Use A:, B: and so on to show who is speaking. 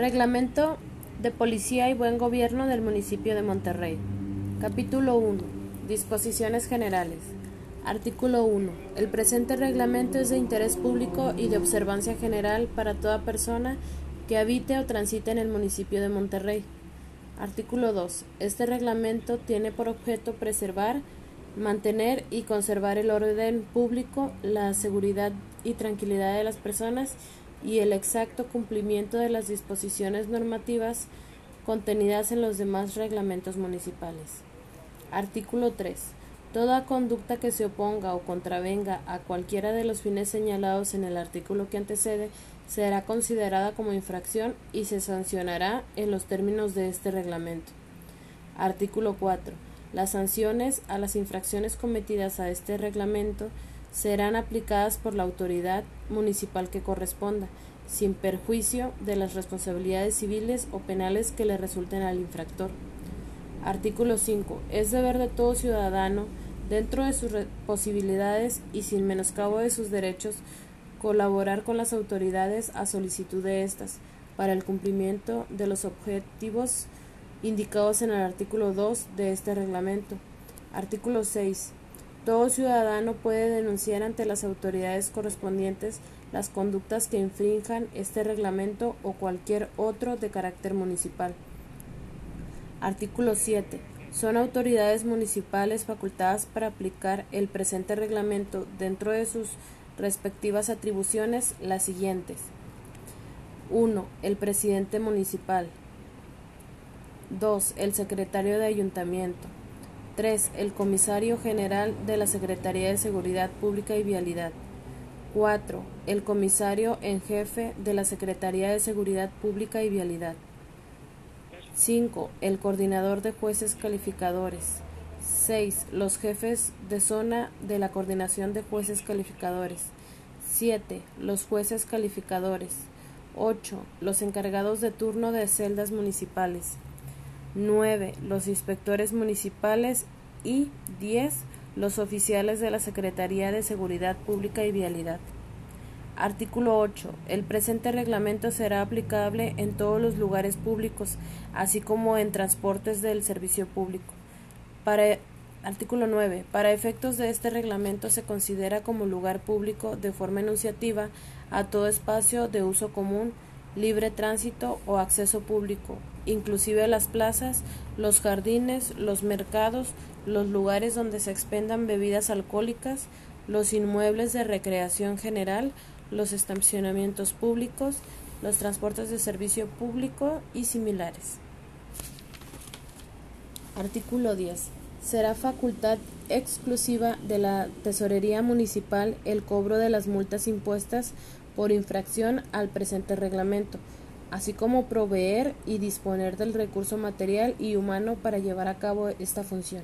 A: Reglamento de Policía y Buen Gobierno del Municipio de Monterrey. Capítulo 1. Disposiciones Generales. Artículo 1. El presente reglamento es de interés público y de observancia general para toda persona que habite o transite en el municipio de Monterrey. Artículo 2. Este reglamento tiene por objeto preservar, mantener y conservar el orden público, la seguridad y tranquilidad de las personas y el exacto cumplimiento de las disposiciones normativas contenidas en los demás reglamentos municipales. Artículo 3. Toda conducta que se oponga o contravenga a cualquiera de los fines señalados en el artículo que antecede será considerada como infracción y se sancionará en los términos de este reglamento. Artículo 4. Las sanciones a las infracciones cometidas a este reglamento serán aplicadas por la autoridad municipal que corresponda, sin perjuicio de las responsabilidades civiles o penales que le resulten al infractor. Artículo 5. Es deber de todo ciudadano, dentro de sus posibilidades y sin menoscabo de sus derechos, colaborar con las autoridades a solicitud de éstas para el cumplimiento de los objetivos indicados en el artículo 2 de este reglamento. Artículo 6. Todo ciudadano puede denunciar ante las autoridades correspondientes las conductas que infrinjan este reglamento o cualquier otro de carácter municipal. Artículo 7. Son autoridades municipales facultadas para aplicar el presente reglamento dentro de sus respectivas atribuciones las siguientes. 1. El presidente municipal. 2. El secretario de ayuntamiento. 3. El Comisario General de la Secretaría de Seguridad Pública y Vialidad. 4. El Comisario en Jefe de la Secretaría de Seguridad Pública y Vialidad. 5. El Coordinador de Jueces Calificadores. 6. Los jefes de zona de la Coordinación de Jueces Calificadores. 7. Los jueces calificadores. 8. Los encargados de turno de celdas municipales. 9. Los inspectores municipales y 10. Los oficiales de la Secretaría de Seguridad Pública y Vialidad. Artículo 8. El presente reglamento será aplicable en todos los lugares públicos, así como en transportes del servicio público. Para Artículo 9. Para efectos de este reglamento se considera como lugar público de forma enunciativa a todo espacio de uso común libre tránsito o acceso público, inclusive las plazas, los jardines, los mercados, los lugares donde se expendan bebidas alcohólicas, los inmuebles de recreación general, los estacionamientos públicos, los transportes de servicio público y similares. Artículo 10. Será facultad exclusiva de la Tesorería Municipal el cobro de las multas impuestas por infracción al presente reglamento, así como proveer y disponer del recurso material y humano para llevar a cabo esta función.